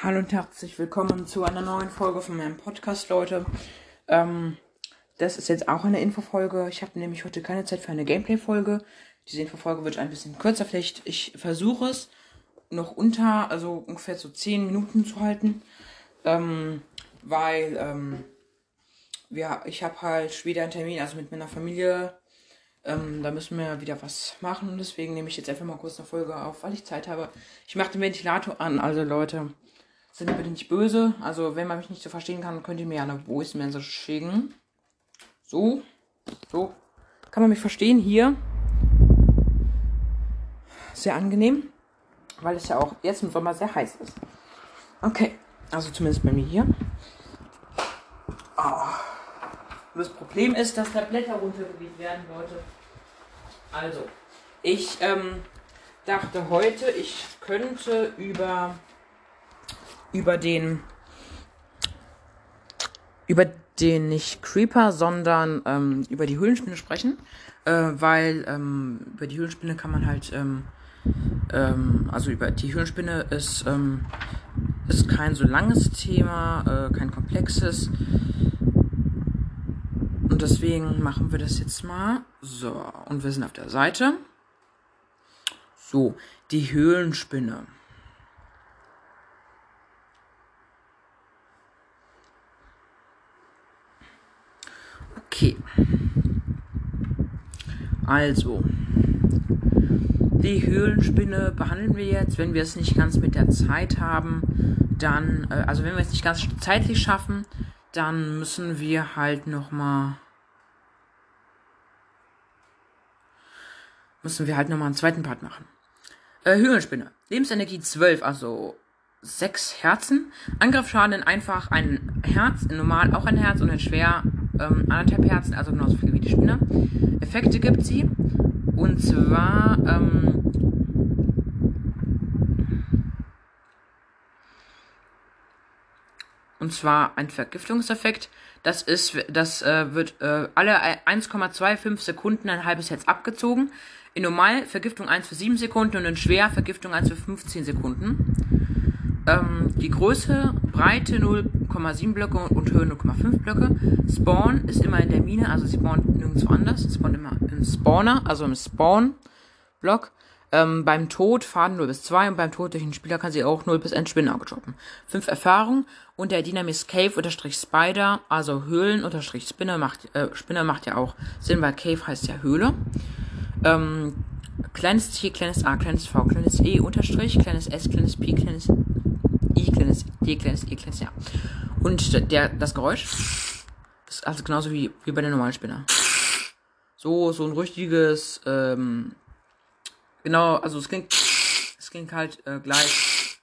Hallo und herzlich willkommen zu einer neuen Folge von meinem Podcast, Leute. Ähm, das ist jetzt auch eine Infofolge. Ich habe nämlich heute keine Zeit für eine Gameplay-Folge. Diese Infofolge wird ein bisschen kürzer. Vielleicht ich versuche es noch unter, also ungefähr so 10 Minuten zu halten. Ähm, weil ähm, ja, ich habe halt später einen Termin, also mit meiner Familie. Ähm, da müssen wir wieder was machen und deswegen nehme ich jetzt einfach mal kurz eine Folge auf, weil ich Zeit habe. Ich mache den Ventilator an, also Leute sind bitte nicht böse. Also, wenn man mich nicht so verstehen kann, könnt ihr mir eine Voice Message schicken. So. So. Kann man mich verstehen hier? Sehr angenehm. Weil es ja auch jetzt im Sommer sehr heiß ist. Okay. Also zumindest bei mir hier. Oh. Das Problem ist, dass da Blätter runtergeweht werden, Leute. Also, ich ähm, dachte heute, ich könnte über über den über den nicht Creeper, sondern ähm, über die Höhlenspinne sprechen, äh, weil ähm, über die Höhlenspinne kann man halt ähm, ähm, also über die Höhlenspinne ist ähm, ist kein so langes Thema, äh, kein komplexes und deswegen machen wir das jetzt mal so und wir sind auf der Seite. So, die Höhlenspinne. Okay. Also, die Höhlenspinne behandeln wir jetzt. Wenn wir es nicht ganz mit der Zeit haben, dann, äh, also wenn wir es nicht ganz zeitlich schaffen, dann müssen wir halt nochmal, müssen wir halt nochmal einen zweiten Part machen. Äh, Höhlenspinne. Lebensenergie 12, also 6 Herzen. Angriffsschaden in einfach ein Herz, in normal auch ein Herz und in schwer ähm, anderthalb Herzen, also genauso viel wie die Spinne. Effekte gibt sie. Und zwar, ähm, und zwar ein Vergiftungseffekt. Das ist, das äh, wird äh, alle 1,25 Sekunden ein halbes Herz abgezogen. In normal Vergiftung 1 für 7 Sekunden und in schwer Vergiftung 1 für 15 Sekunden. Ähm, die Größe, Breite 0 0,7 Blöcke und Höhe 0,5 Blöcke. Spawn ist immer in der Mine, also spawnt nirgendwo anders. Sie spawnt immer im Spawner, also im Spawn-Block. Ähm, beim Tod Faden 0 bis 2 und beim Tod durch den Spieler kann sie auch 0 bis 1 Spinner droppen. 5 Erfahrung und der Dynamis Cave unterstrich Spider, also Höhlen unterstrich Spinner macht, äh, Spinner macht ja auch Sinn, weil Cave heißt ja Höhle. Ähm, kleines T, kleines A, kleines V, kleines E unterstrich, kleines S, kleines P, kleines I, kleines D, kleines E, kleines Ja. Und der, das Geräusch ist also genauso wie, wie bei der normalen Spinne. So, so ein richtiges, ähm, genau, also es klingt, es klingt halt äh, gleich.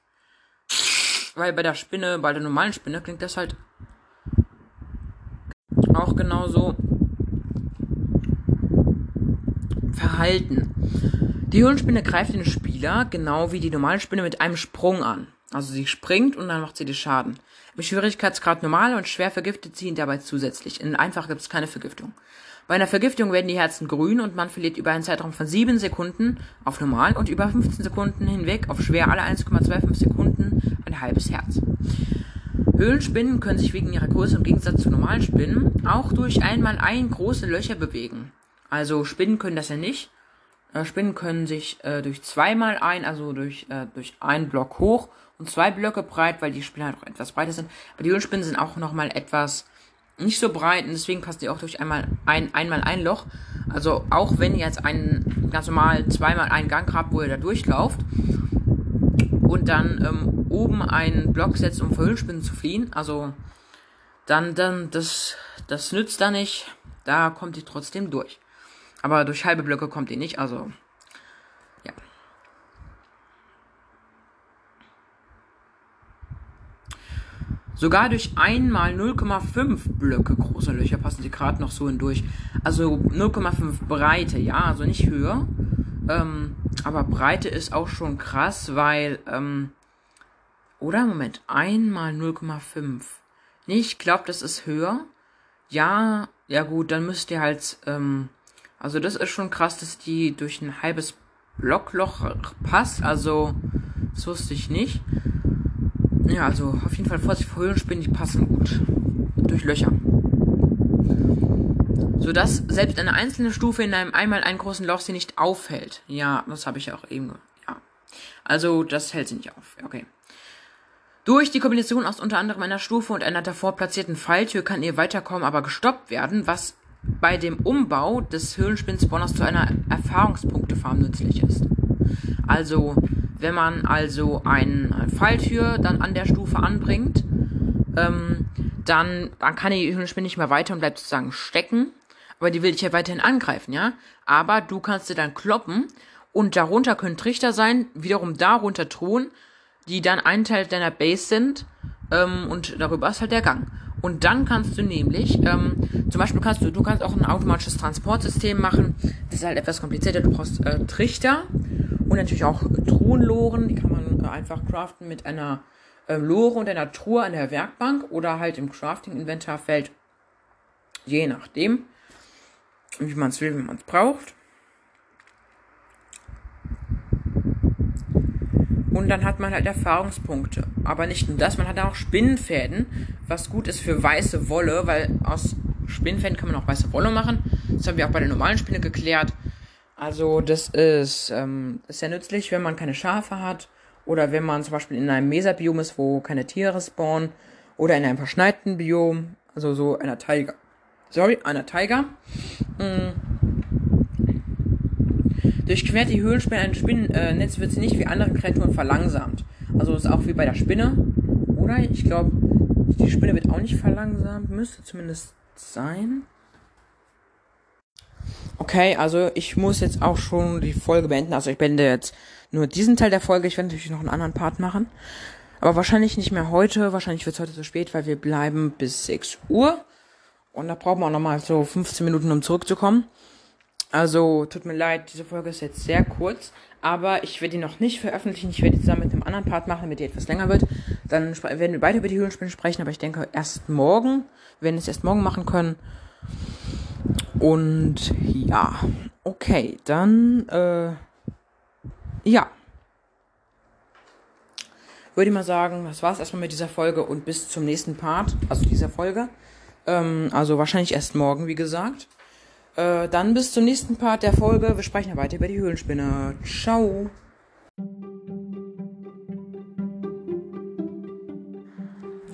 Weil bei der Spinne, bei der normalen Spinne klingt das halt auch genauso verhalten. Die Höhlenspinne greift den Spieler, genau wie die normale Spinne, mit einem Sprung an. Also sie springt und dann macht sie die Schaden. Im Schwierigkeitsgrad normal und schwer vergiftet sie ihn dabei zusätzlich. In einfach gibt es keine Vergiftung. Bei einer Vergiftung werden die Herzen grün und man verliert über einen Zeitraum von 7 Sekunden auf normal und über 15 Sekunden hinweg auf schwer alle 1,25 Sekunden ein halbes Herz. Höhlenspinnen können sich wegen ihrer Größe im Gegensatz zu normalen Spinnen auch durch einmal ein große Löcher bewegen. Also Spinnen können das ja nicht. Äh, Spinnen können sich äh, durch zweimal ein, also durch, äh, durch einen Block hoch und zwei Blöcke breit, weil die Spinnen halt auch etwas breiter sind. Aber die Höhlenspinnen sind auch nochmal etwas nicht so breit und deswegen passt die auch durch einmal ein, einmal ein Loch. Also auch wenn ihr jetzt einen ganz normal zweimal einen Gang habt, wo ihr da durchlauft und dann ähm, oben einen Block setzt, um vor Höhlenspinnen zu fliehen, also dann, dann, das, das nützt da nicht. Da kommt ihr trotzdem durch. Aber durch halbe Blöcke kommt ihr nicht, also Sogar durch einmal 0,5 Blöcke große Löcher passen sie gerade noch so hindurch. Also 0,5 Breite, ja, also nicht höher. Ähm, aber Breite ist auch schon krass, weil, ähm, oder Moment, einmal 0,5. Nee, ich glaube, das ist höher. Ja, ja gut, dann müsst ihr halt, ähm, also das ist schon krass, dass die durch ein halbes Blockloch passt. Also, das wusste ich nicht. Ja, also auf jeden Fall Vorsicht vor Höhlenspinnen, die passen gut durch Löcher. Sodass selbst eine einzelne Stufe in einem einmal einen großen Loch sie nicht aufhält. Ja, das habe ich auch eben. Ja. Also, das hält sie nicht auf. Okay. Durch die Kombination aus unter anderem einer Stufe und einer davor platzierten Falltür kann ihr Weiterkommen aber gestoppt werden, was bei dem Umbau des Höhlenspinspawners zu einer Erfahrungspunktefarm nützlich ist. Also, wenn man also eine Falltür dann an der Stufe anbringt, ähm, dann, dann kann die Höhlenspinne nicht mehr weiter und bleibt sozusagen stecken. Aber die will dich ja weiterhin angreifen, ja? Aber du kannst sie dann kloppen und darunter können Trichter sein, wiederum darunter Truhen, die dann ein Teil deiner Base sind ähm, und darüber ist halt der Gang. Und dann kannst du nämlich, ähm, zum Beispiel kannst du, du kannst auch ein automatisches Transportsystem machen. Das ist halt etwas komplizierter. Du brauchst äh, Trichter und natürlich auch Truhenloren. Die kann man äh, einfach craften mit einer äh, Lore und einer Truhe an der Werkbank oder halt im Crafting-Inventarfeld. Je nachdem, wie man es will, wie man es braucht. Und dann hat man halt Erfahrungspunkte. Aber nicht nur das, man hat auch Spinnenfäden, was gut ist für weiße Wolle, weil aus Spinnenfäden kann man auch weiße Wolle machen. Das haben wir auch bei der normalen Spinne geklärt. Also das ist, ähm, sehr nützlich, wenn man keine Schafe hat oder wenn man zum Beispiel in einem Meserbiom ist, wo keine Tiere spawnen oder in einem verschneiten Biom, also so einer Tiger. Sorry, einer Tiger. Mhm. Durchquert die Höhlenspinne ein Spinnennetz, wird sie nicht wie andere Kreaturen verlangsamt. Also ist auch wie bei der Spinne. Oder? Ich glaube, die Spinne wird auch nicht verlangsamt. Müsste zumindest sein. Okay, also ich muss jetzt auch schon die Folge beenden. Also ich beende jetzt nur diesen Teil der Folge. Ich werde natürlich noch einen anderen Part machen. Aber wahrscheinlich nicht mehr heute. Wahrscheinlich wird es heute zu spät, weil wir bleiben bis 6 Uhr. Und da brauchen wir auch nochmal so 15 Minuten, um zurückzukommen. Also, tut mir leid, diese Folge ist jetzt sehr kurz, aber ich werde die noch nicht veröffentlichen. Ich werde die zusammen mit einem anderen Part machen, damit die etwas länger wird. Dann werden wir beide über die Höhlenspinnen sprechen, aber ich denke erst morgen. Wir werden es erst morgen machen können. Und ja, okay, dann, äh, ja. Würde ich mal sagen, das war's erstmal mit dieser Folge und bis zum nächsten Part, also dieser Folge. Ähm, also wahrscheinlich erst morgen, wie gesagt. Äh, dann bis zum nächsten Part der Folge. Wir sprechen ja weiter über die Höhlenspinne. Ciao.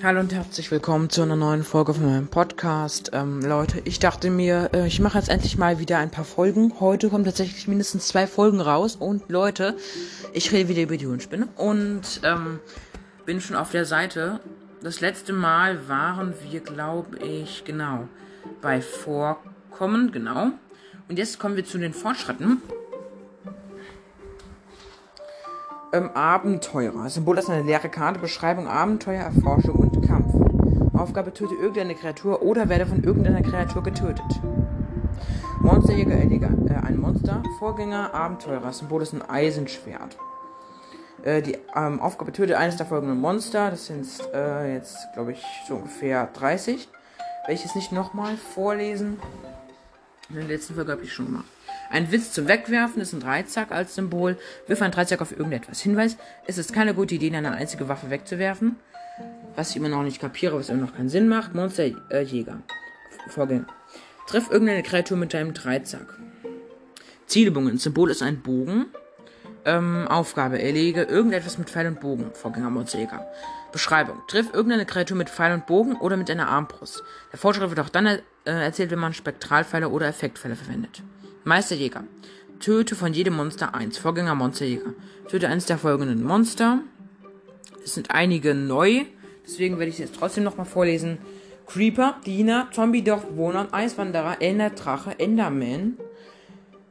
Hallo und herzlich willkommen zu einer neuen Folge von meinem Podcast. Ähm, Leute, ich dachte mir, äh, ich mache jetzt endlich mal wieder ein paar Folgen. Heute kommen tatsächlich mindestens zwei Folgen raus. Und Leute, ich rede wieder über die Höhlenspinne. Und ähm, bin schon auf der Seite. Das letzte Mal waren wir, glaube ich, genau, bei Vorkommen kommen, genau. Und jetzt kommen wir zu den Fortschritten. Ähm, Abenteurer. Symbol ist eine leere Karte. Beschreibung Abenteuer, Erforschung und Kampf. Aufgabe töte irgendeine Kreatur oder werde von irgendeiner Kreatur getötet. Monsterjäger, äh, ein Monster. Vorgänger, Abenteurer. Symbol ist ein Eisenschwert. Äh, die ähm, Aufgabe töte eines der folgenden Monster. Das sind äh, jetzt, glaube ich, so ungefähr 30. Welches nicht nochmal vorlesen. In der letzten Folge habe ich schon gemacht. Ein Witz zum Wegwerfen ist ein Dreizack als Symbol. Wirf ein Dreizack auf irgendetwas. Hinweis, es ist keine gute Idee, eine einzige Waffe wegzuwerfen. Was ich immer noch nicht kapiere, was immer noch keinen Sinn macht. Monsterjäger. Äh, Vorgehen. Treff irgendeine Kreatur mit deinem Dreizack. Zielübungen. Symbol ist ein Bogen. Ähm, Aufgabe. Erlege irgendetwas mit Pfeil und Bogen. Vorgänger Monsterjäger. Beschreibung. Triff irgendeine Kreatur mit Pfeil und Bogen oder mit einer Armbrust. Der Fortschritt wird auch dann äh, erzählt, wenn man Spektralpfeile oder Effektpfeile verwendet. Meisterjäger. Töte von jedem Monster eins. Vorgänger Monsterjäger. Töte eins der folgenden Monster. Es sind einige neu, deswegen werde ich es jetzt trotzdem nochmal vorlesen. Creeper, Diener, Zombie-Dorfbewohner, Eiswanderer, Enderdrache, Enderman,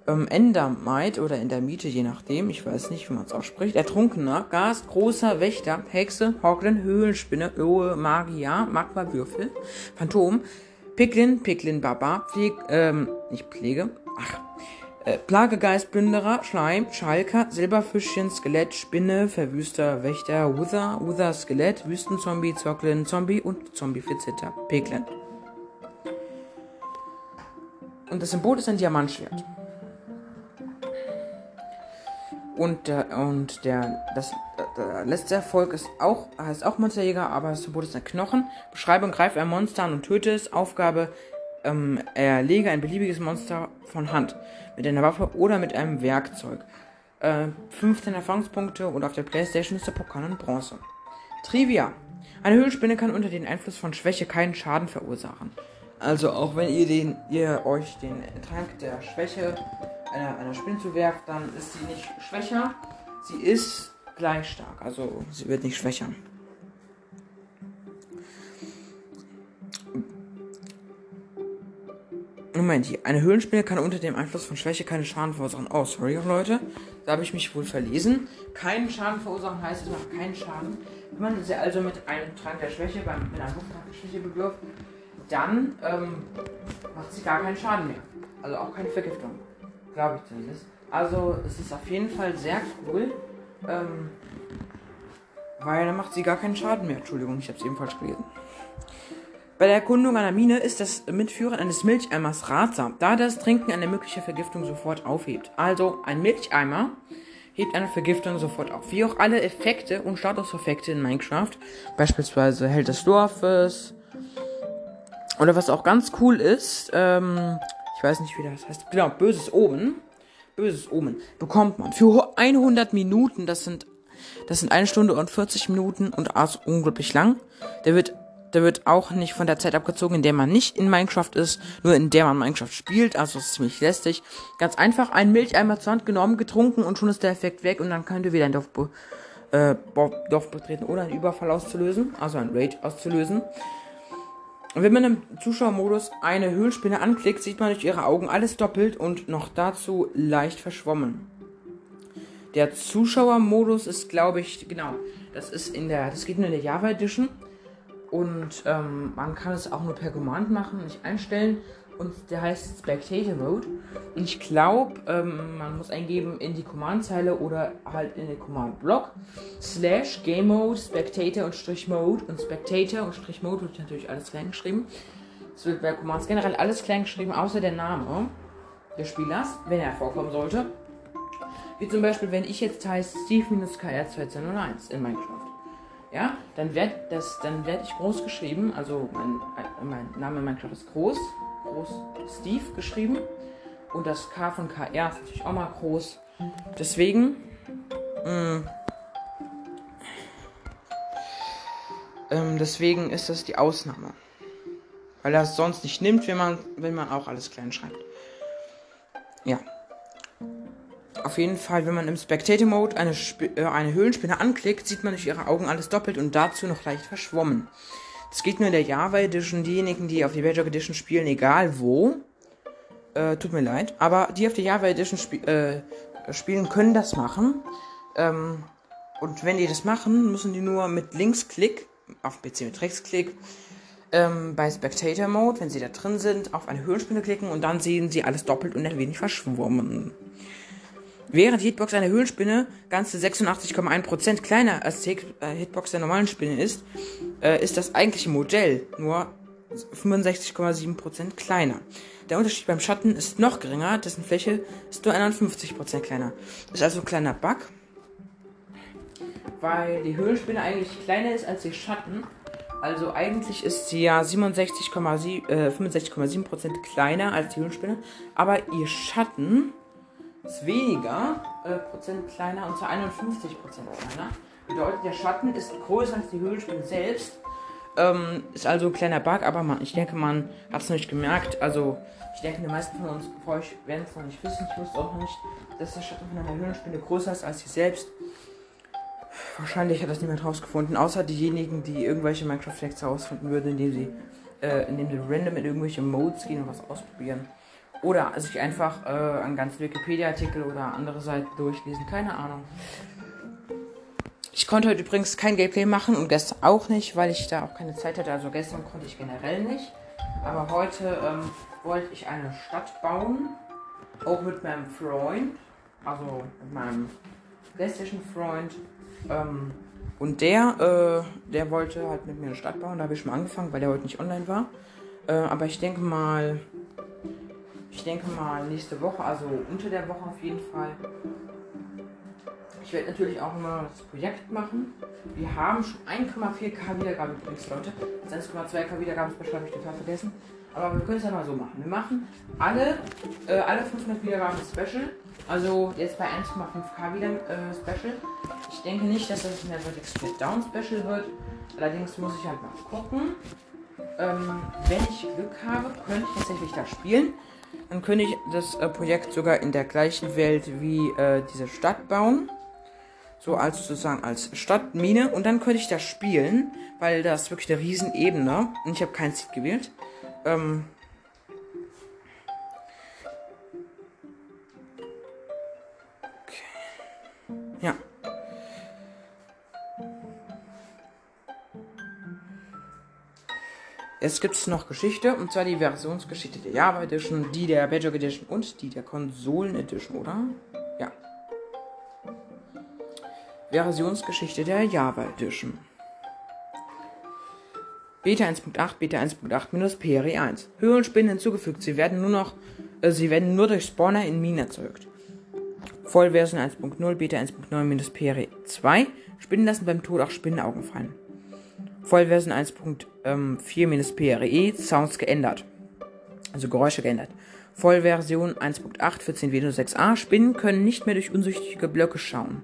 ähm, Endermite oder Endermite, je nachdem, ich weiß nicht, wie man es ausspricht, Ertrunkener, Gast, großer Wächter, Hexe, Hoglin, Höhlenspinne, Öhe, Magier, Magma-Würfel, Phantom, Piglin, Piglin Baba, Pfleg, ähm, nicht Pflege, ach, äh, Plagegeist, Plünderer, Schleim, Schalker, Silberfischchen, Skelett, Spinne, Verwüster, Wächter, Wither, Wither, Skelett, Wüstenzombie, Zocklin, Zombie und Zombie-Flitzhitter, Piglin. Und das Symbol ist ein Diamantschwert. Und der, und der, das, der letzte Erfolg ist auch, heißt auch Monsterjäger, aber das Symbol ist ein Knochen. Beschreibung, greif ein Monster an und töte es. Aufgabe, ähm, erlege ein beliebiges Monster von Hand. Mit einer Waffe oder mit einem Werkzeug. Äh, 15 Erfahrungspunkte und auf der Playstation ist der Pokal in Bronze. Trivia. Eine Höhlenspinne kann unter dem Einfluss von Schwäche keinen Schaden verursachen. Also auch wenn ihr den, ihr euch den Trank der Schwäche einer, einer Spinne zuwerft, dann ist sie nicht schwächer. Sie ist gleich stark. Also sie wird nicht schwächer. Moment, hier. Eine Höhlenspinne kann unter dem Einfluss von Schwäche keinen Schaden verursachen. Oh, sorry, Leute. Da habe ich mich wohl verlesen. Keinen Schaden verursachen heißt, es macht keinen Schaden. Wenn man sie also mit einem Trank der Schwäche, beim, mit einem Lufttrank der Schwäche bewirft, dann ähm, macht sie gar keinen Schaden mehr. Also auch keine Vergiftung. Glaube ich zumindest. Also es ist auf jeden Fall sehr cool. Ähm, weil dann macht sie gar keinen Schaden mehr. Entschuldigung, ich habe es ebenfalls gelesen. Bei der Erkundung einer Mine ist das Mitführen eines Milcheimers ratsam, da das Trinken eine mögliche Vergiftung sofort aufhebt. Also ein Milcheimer hebt eine Vergiftung sofort auf. Wie auch alle Effekte und Statuseffekte in Minecraft, beispielsweise Held des Dorfes. Oder was auch ganz cool ist, ähm, ich weiß nicht, wie das heißt. Genau, böses Omen. Böses Omen bekommt man für 100 Minuten. Das sind, das sind eine Stunde und 40 Minuten und also unglaublich lang. Der wird, der wird auch nicht von der Zeit abgezogen, in der man nicht in Minecraft ist, nur in der man Minecraft spielt. Also ist ziemlich lästig. Ganz einfach ein Milcheimer zur Hand genommen, getrunken und schon ist der Effekt weg und dann könnt ihr wieder ein Dorf, äh, Dorf betreten oder einen Überfall auszulösen, also ein Raid auszulösen. Wenn man im Zuschauermodus eine Höhlspinne anklickt, sieht man durch ihre Augen alles doppelt und noch dazu leicht verschwommen. Der Zuschauermodus ist, glaube ich, genau, das ist in der, das geht nur in der Java Edition und ähm, man kann es auch nur per Command machen, nicht einstellen und der heißt Spectator Mode. Und ich glaube, ähm, man muss eingeben in die Command-Zeile oder halt in den Command-Block slash Game Mode, Spectator und Strich Mode und Spectator und Strich Mode wird natürlich alles klein geschrieben. Es wird bei Commands generell alles klein geschrieben, außer der Name des Spielers, wenn er vorkommen sollte. Wie zum Beispiel, wenn ich jetzt heiße Steve-KR2201 in Minecraft. Ja, dann werde ich groß geschrieben, also mein, mein Name in Minecraft ist groß groß Steve geschrieben. Und das K von KR ist natürlich auch mal groß. Deswegen. Mh, mm, ähm, deswegen ist das die Ausnahme. Weil er es sonst nicht nimmt, wenn man, wenn man auch alles klein schreibt. Ja. Auf jeden Fall, wenn man im Spectator Mode eine, äh, eine Höhlenspinne anklickt, sieht man durch ihre Augen alles doppelt und dazu noch leicht verschwommen. Das geht nur in der Java Edition. Diejenigen, die auf die Bedrock Edition spielen, egal wo, äh, tut mir leid, aber die auf der Java Edition sp äh, spielen, können das machen. Ähm, und wenn die das machen, müssen die nur mit Linksklick, auf PC mit Rechtsklick, ähm, bei Spectator Mode, wenn sie da drin sind, auf eine Höhlenspinne klicken und dann sehen sie alles doppelt und ein wenig verschwommen. Während Hitbox einer Höhlenspinne ganze 86,1% kleiner als die äh, Hitbox der normalen Spinne ist, äh, ist das eigentliche Modell nur 65,7% kleiner. Der Unterschied beim Schatten ist noch geringer, dessen Fläche ist nur 51% kleiner. Ist also ein kleiner Bug, weil die Höhlenspinne eigentlich kleiner ist als die Schatten. Also eigentlich ist sie ja 67,7, äh, 65,7% kleiner als die Höhlenspinne, aber ihr Schatten ist weniger äh, Prozent kleiner und zwar 51 Prozent kleiner. Bedeutet, der Schatten ist größer als die Höhlenspinne selbst. Ähm, ist also ein kleiner Bug, aber man, ich denke, man hat es nicht gemerkt. Also, ich denke, die meisten von uns von euch werden es noch nicht wissen. Ich wusste auch noch nicht, dass der Schatten von einer Höhlenspinne größer ist als sie selbst. Wahrscheinlich hat das niemand rausgefunden, außer diejenigen, die irgendwelche Minecraft-Facts herausfinden würden, indem sie, äh, indem sie random in irgendwelche Modes gehen und was ausprobieren. Oder sich einfach äh, einen ganzen Wikipedia-Artikel oder andere Seiten durchlesen. Keine Ahnung. Ich konnte heute übrigens kein Gameplay machen und gestern auch nicht, weil ich da auch keine Zeit hatte. Also gestern konnte ich generell nicht. Aber heute ähm, wollte ich eine Stadt bauen. Auch mit meinem Freund. Also mit meinem PlayStation-Freund. Ähm, und der, äh, der wollte halt mit mir eine Stadt bauen. Da habe ich schon mal angefangen, weil der heute nicht online war. Äh, aber ich denke mal, ich denke mal nächste Woche, also unter der Woche auf jeden Fall. Ich werde natürlich auch immer das Projekt machen. Wir haben schon 1,4k Wiedergaben übrigens, Leute. Das 1,2k Wiedergaben Special habe ich total vergessen. Aber wir können es ja mal so machen. Wir machen alle, äh, alle 500 Wiedergaben Special. Also jetzt bei 1,5k wieder äh, Special. Ich denke nicht, dass das ein Vertex Split Down Special wird. Allerdings muss ich halt mal gucken. Ähm, wenn ich Glück habe, könnte ich tatsächlich da spielen. Dann könnte ich das äh, Projekt sogar in der gleichen Welt wie äh, diese Stadt bauen. So als sozusagen als Stadtmine. Und dann könnte ich da spielen, weil das ist wirklich eine riesen Ebene. Und ich habe kein Seed gewählt. Ähm, okay. Ja. Es gibt noch Geschichte, und zwar die Versionsgeschichte der Java Edition, die der Badger Edition und die der Konsolen Edition, oder? Ja. Versionsgeschichte der Java Edition. Beta 1.8, Beta 1.8 minus PRE 1. Höhlenspinnen hinzugefügt. Sie werden nur noch, äh, sie werden nur durch Spawner in Minen erzeugt. Vollversion 1.0, Beta 1.9 minus PRE 2. Spinnen lassen beim Tod auch Spinnenaugen fallen. Vollversion 1.4 minus PRE, Sounds geändert. Also Geräusche geändert. Vollversion 1.8 für 10 Windows 6a. Spinnen können nicht mehr durch unsichtige Blöcke schauen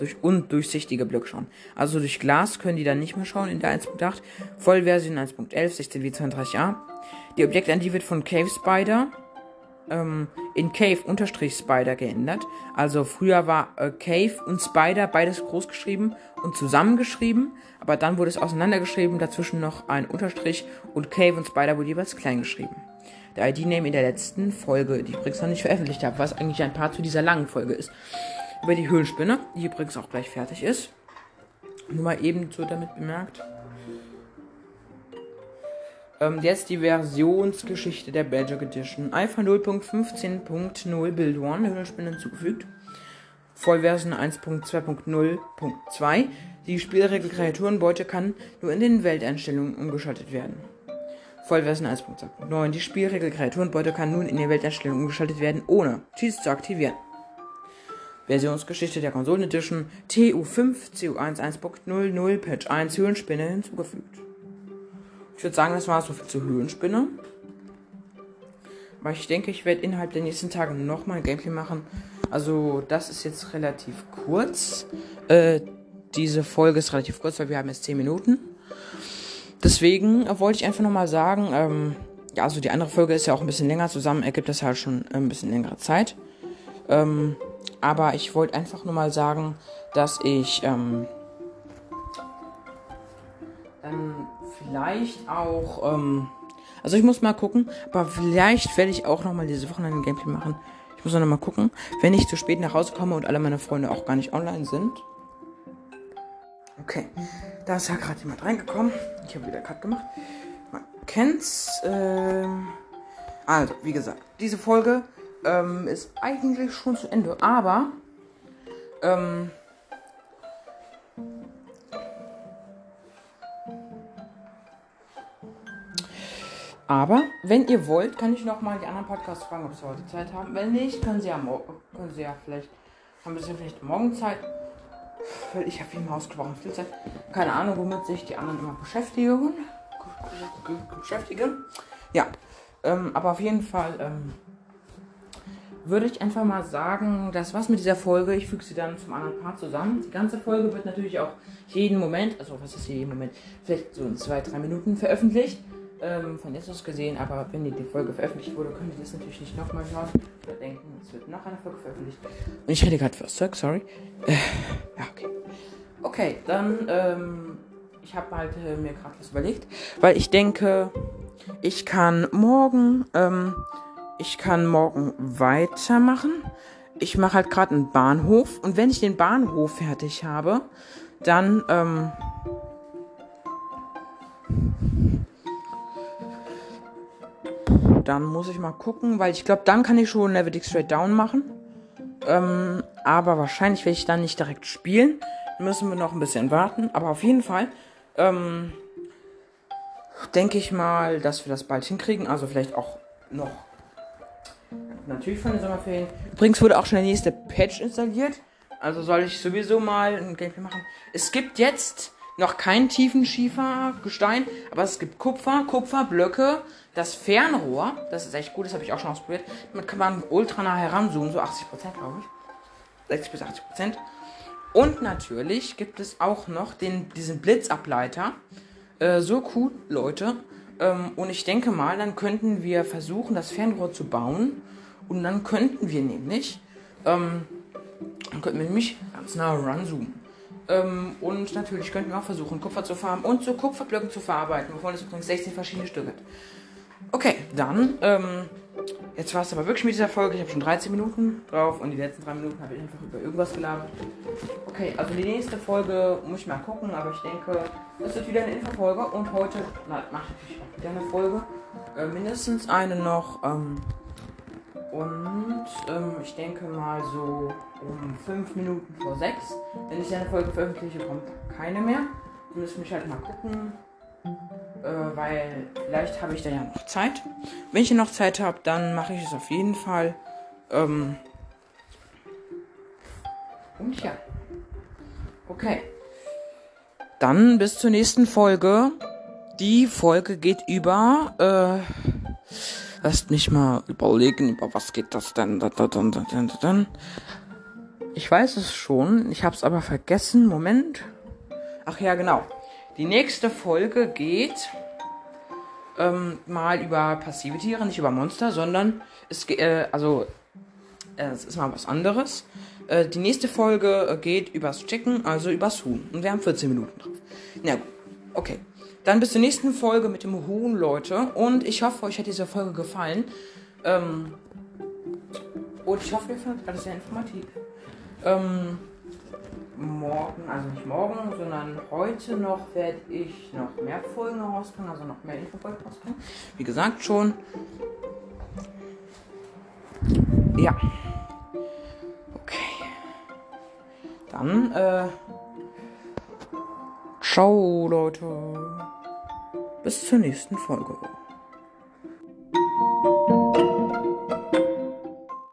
durch undurchsichtige Blöcke schauen. Also durch Glas können die dann nicht mehr schauen in der 1.8. Vollversion 1.11, 16w32a. Die Objekte an die wird von Cave Spider ähm, in Cave-Spider geändert. Also früher war äh, Cave und Spider beides groß geschrieben und zusammengeschrieben, aber dann wurde es auseinandergeschrieben, dazwischen noch ein Unterstrich und Cave und Spider wurde jeweils klein geschrieben. Der ID-Name in der letzten Folge, die ich übrigens noch nicht veröffentlicht habe, was eigentlich ein Part zu dieser langen Folge ist über die Höhlenspinne, die übrigens auch gleich fertig ist. Nur mal eben so damit bemerkt. Ähm, jetzt die Versionsgeschichte der Badger Edition. Alpha 0.15.0 Build 1 Höhlenspinne hinzugefügt. Vollversion 1.2.0.2. Die Spielregel Kreaturenbeute kann nur in den Welteinstellungen umgeschaltet werden. Vollversion 1.2.9. Die Spielregel Kreaturenbeute kann nun in den Welteinstellungen umgeschaltet werden, ohne Cheats zu aktivieren. Versionsgeschichte der Konsolen Edition TU5 CU1 1.00 Patch 1 Höhlenspinne hinzugefügt. Ich würde sagen, das war so viel zur Höhlenspinne. Aber ich denke, ich werde innerhalb der nächsten Tage nochmal ein Gameplay machen. Also, das ist jetzt relativ kurz. Äh, diese Folge ist relativ kurz, weil wir haben jetzt 10 Minuten. Deswegen wollte ich einfach nochmal sagen, ähm, ja, also die andere Folge ist ja auch ein bisschen länger zusammen, ergibt das halt schon ein bisschen längere Zeit. Ähm, aber ich wollte einfach nur mal sagen, dass ich ähm, dann vielleicht auch, ähm, also ich muss mal gucken, aber vielleicht werde ich auch noch mal diese Woche ein Gameplay machen. Ich muss noch mal gucken, wenn ich zu spät nach Hause komme und alle meine Freunde auch gar nicht online sind. Okay, da ist ja gerade jemand reingekommen. Ich habe wieder Cut gemacht. Man kennt's. Ähm, also, wie gesagt, diese Folge ähm, ist eigentlich schon zu Ende. Aber, ähm, aber, wenn ihr wollt, kann ich noch mal die anderen Podcasts fragen, ob sie heute Zeit haben. Wenn nicht, können sie ja, können sie ja vielleicht, haben sie vielleicht morgen Zeit. Ich habe immer ausgesprochen viel Zeit. Keine Ahnung, womit sich die anderen immer beschäftigen. Beschäftigen. Ja, ähm, aber auf jeden Fall, ähm, würde ich einfach mal sagen, das war's mit dieser Folge. Ich füge sie dann zum anderen Part zusammen. Die ganze Folge wird natürlich auch jeden Moment, also was ist jeden Moment, vielleicht so in zwei, drei Minuten veröffentlicht. Ähm, von aus gesehen, aber wenn die, Folge veröffentlicht wurde, könnt ihr das natürlich nicht nochmal hören oder denken, es wird noch eine Folge veröffentlicht. Und ich rede gerade Zeug, sorry. Äh, ja, okay. Okay, dann, ähm, ich habe halt äh, mir gerade was überlegt, weil ich denke, ich kann morgen, ähm, ich kann morgen weitermachen. Ich mache halt gerade einen Bahnhof und wenn ich den Bahnhof fertig habe, dann ähm, dann muss ich mal gucken, weil ich glaube, dann kann ich schon Level Dick Straight Down machen. Ähm, aber wahrscheinlich werde ich dann nicht direkt spielen. Müssen wir noch ein bisschen warten. Aber auf jeden Fall ähm, denke ich mal, dass wir das bald hinkriegen. Also vielleicht auch noch natürlich von den Sommerferien. Übrigens wurde auch schon der nächste Patch installiert. Also soll ich sowieso mal ein Gameplay machen. Es gibt jetzt noch kein Tiefenschiefergestein, aber es gibt Kupfer, Kupferblöcke, das Fernrohr, das ist echt gut, das habe ich auch schon ausprobiert. Damit kann man ultra nah heranzoomen, so 80% glaube ich. 60 bis 80%. Und natürlich gibt es auch noch den, diesen Blitzableiter. Äh, so cool, Leute. Ähm, und ich denke mal, dann könnten wir versuchen, das Fernrohr zu bauen. Und dann könnten wir nämlich, ähm, dann könnten wir nämlich ganz nah ranzoomen. Ähm, und natürlich könnten wir auch versuchen, Kupfer zu farmen und zu Kupferblöcken zu verarbeiten, wovon es übrigens 16 verschiedene Stück hat. Okay, dann, ähm, jetzt war es aber wirklich mit dieser Folge. Ich habe schon 13 Minuten drauf und die letzten drei Minuten habe ich einfach über irgendwas gelabert. Okay, also die nächste Folge muss ich mal gucken, aber ich denke, es wird wieder eine Infofolge und heute mache ich auch wieder eine Folge. Äh, mindestens eine noch. Ähm, und ähm, ich denke mal so um 5 Minuten vor 6. Wenn ich eine Folge veröffentliche, kommt keine mehr. Wir müssen mich halt mal gucken. Äh, weil vielleicht habe ich da ja noch Zeit. Wenn ich noch Zeit habe, dann mache ich es auf jeden Fall. Ähm und ja. Okay. Dann bis zur nächsten Folge. Die Folge geht über. Äh, Lasst mich mal überlegen, über was geht das denn? Ich weiß es schon, ich habe es aber vergessen. Moment. Ach ja, genau. Die nächste Folge geht ähm, mal über passive Tiere, nicht über Monster, sondern es äh, also äh, es ist mal was anderes. Äh, die nächste Folge äh, geht übers Chicken, also übers Huhn. Und wir haben 14 Minuten drauf. Na gut, okay. Dann bis zur nächsten Folge mit dem Huhn, Leute. Und ich hoffe, euch hat diese Folge gefallen. Ähm, und ich hoffe, ihr findet alles sehr informativ. Ähm, morgen, also nicht morgen, sondern heute noch werde ich noch mehr Folgen rausbringen, also noch mehr Infofolgen rausbringen. Wie gesagt schon. Ja. Okay. Dann, äh. Ciao, Leute. Bis zur nächsten Folge.